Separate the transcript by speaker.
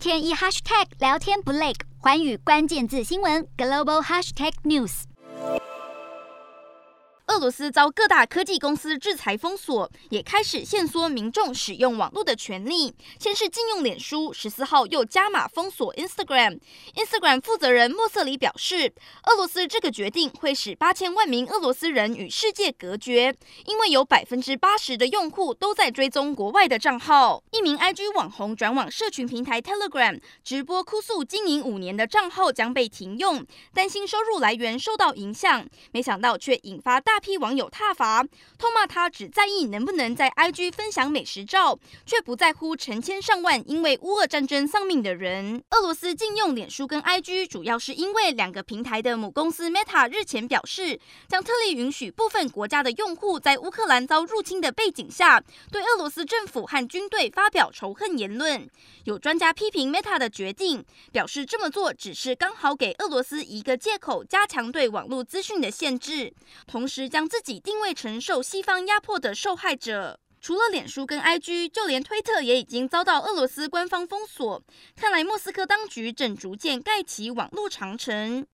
Speaker 1: 天一 hashtag 聊天不累，环宇关键字新闻 global hashtag news。
Speaker 2: 俄罗斯遭各大科技公司制裁封锁，也开始限缩民众使用网络的权利。先是禁用脸书，十四号又加码封锁 Instagram。Instagram 负责人莫瑟里表示，俄罗斯这个决定会使八千万名俄罗斯人与世界隔绝，因为有百分之八十的用户都在追踪国外的账号。一名 IG 网红转往社群平台 Telegram 直播哭诉，经营五年的账号将被停用，担心收入来源受到影响，没想到却引发大批网友挞伐，痛骂他只在意能不能在 IG 分享美食照，却不在乎成千上万因为乌俄战争丧命的人。俄罗斯禁用脸书跟 IG，主要是因为两个平台的母公司 Meta 日前表示，将特例允许部分国家的用户在乌克兰遭入侵的背景下，对俄罗斯政府和军队发表仇恨言论。有专家批评 Meta 的决定，表示这么做只是刚好给俄罗斯一个借口，加强对网络资讯的限制，同时将。自己定位成受西方压迫的受害者。除了脸书跟 IG，就连推特也已经遭到俄罗斯官方封锁。看来莫斯科当局正逐渐盖起网络长城。